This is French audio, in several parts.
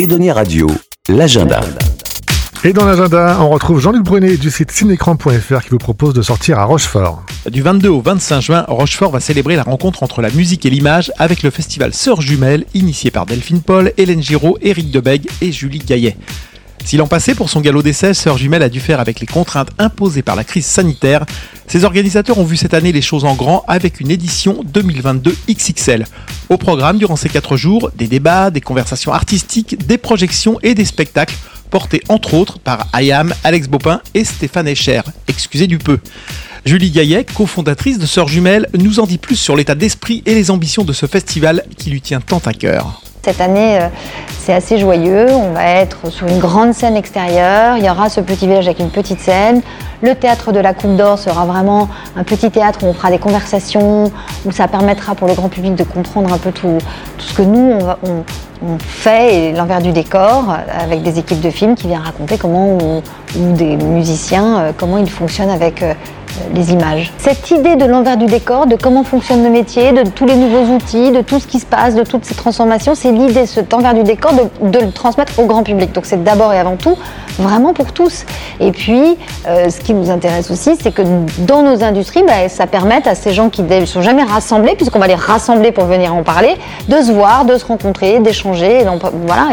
Edonia Radio, l'agenda. Et dans l'agenda, on retrouve Jean-Luc Brunet du site cinécran.fr qui vous propose de sortir à Rochefort. Du 22 au 25 juin, Rochefort va célébrer la rencontre entre la musique et l'image avec le festival Sœurs Jumelles, initié par Delphine Paul, Hélène Giraud, Éric Debeg et Julie Gaillet. Si l'an passé, pour son galop d'essai, Sœur Jumelle a dû faire avec les contraintes imposées par la crise sanitaire, ses organisateurs ont vu cette année les choses en grand avec une édition 2022 XXL. Au programme, durant ces quatre jours, des débats, des conversations artistiques, des projections et des spectacles portés entre autres par Ayam, Alex Bopin et Stéphane Echer. Excusez du peu. Julie Gaillet, cofondatrice de Sœurs Jumelles, nous en dit plus sur l'état d'esprit et les ambitions de ce festival qui lui tient tant à cœur. Cette année, euh, c'est assez joyeux. On va être sur une grande scène extérieure. Il y aura ce petit village avec une petite scène. Le théâtre de la Coupe d'Or sera vraiment un petit théâtre où on fera des conversations, où ça permettra pour le grand public de comprendre un peu tout, ce que nous, on, fait et l'envers du décor avec des équipes de films qui viennent raconter comment, ou des musiciens, euh, comment ils fonctionnent avec euh, les images. Cette idée de l'envers du décor, de comment fonctionne le métier, de tous les nouveaux outils, de tout ce qui se passe, de toutes ces transformations, c'est l'idée, cet envers du décor, de, le transmettre au grand public. Donc c'est d'abord et avant tout vraiment pour tous. Et puis, euh, ce qui nous intéresse aussi, c'est que dans nos industries, bah, ça permette à ces gens qui ne sont jamais rassemblés, puisqu'on va les rassembler pour venir en parler, de se voir, de se rencontrer, d'échanger. Voilà,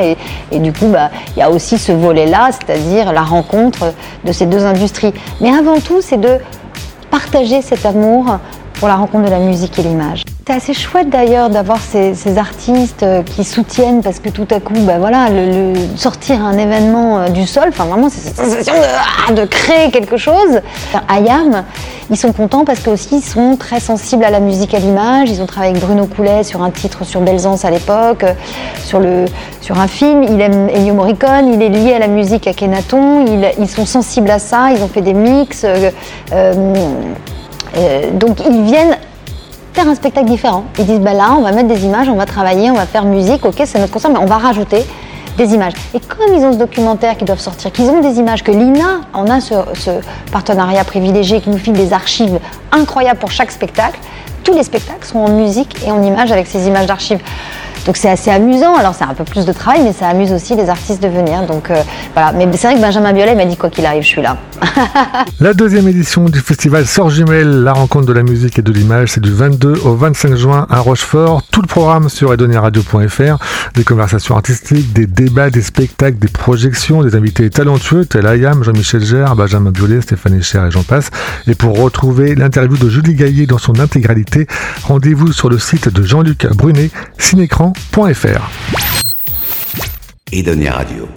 et, du coup, bah, il y a aussi ce volet-là, c'est-à-dire la rencontre de ces deux industries. Mais avant tout, c'est de partager cet amour pour la rencontre de la musique et l'image. C'est assez chouette d'ailleurs d'avoir ces, artistes euh, qui soutiennent parce que tout à coup, bah voilà, le, sortir un événement euh, du sol, enfin vraiment c'est cette sensation de, de, créer quelque chose. Ayam, ils sont contents parce qu'ils sont très sensibles à la musique, à l'image. Ils ont travaillé avec Bruno Coulet sur un titre sur Belzance à l'époque, euh, sur, sur un film. Il aime Ennio Morricone, il est lié à la musique à Kenaton. Ils, sont sensibles à ça, ils ont fait des mix. donc ils viennent faire un spectacle différent. Ils disent bah là, on va mettre des images, on va travailler, on va faire musique, ok, c'est notre concert, mais on va rajouter des images. Et comme ils ont ce documentaire qui doivent sortir, qu'ils ont des images, que l'INA en a ce, ce, partenariat privilégié qui nous file des archives incroyables pour chaque spectacle, tous les spectacles sont en musique et en images avec ces images d'archives. Donc c'est assez amusant. Alors c'est un peu plus de travail, mais ça amuse aussi les artistes de venir. Donc euh, voilà. Mais c'est vrai que Benjamin Biolay m'a dit quoi qu'il arrive, je suis là. la deuxième édition du festival Sort Jumelle, la rencontre de la musique et de l'image, c'est du 22 au 25 juin à Rochefort. Tout le programme sur edoniaradio.fr, des conversations artistiques, des débats, des spectacles, des projections, des invités talentueux tels Ayam, Jean-Michel Gère, Benjamin Biolay, Stéphane Echer et j'en passe. Et pour retrouver l'interview de Julie Gaillet dans son intégralité, rendez-vous sur le site de Jean-Luc Brunet, Cinécran et Edonia Radio.